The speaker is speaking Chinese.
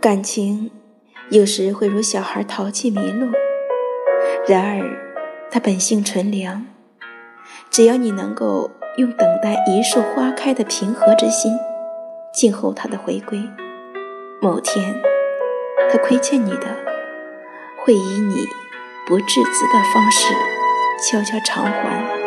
感情有时会如小孩淘气迷路，然而他本性纯良。只要你能够用等待一束花开的平和之心静候他的回归，某天他亏欠你的，会以你不自知的方式悄悄偿还。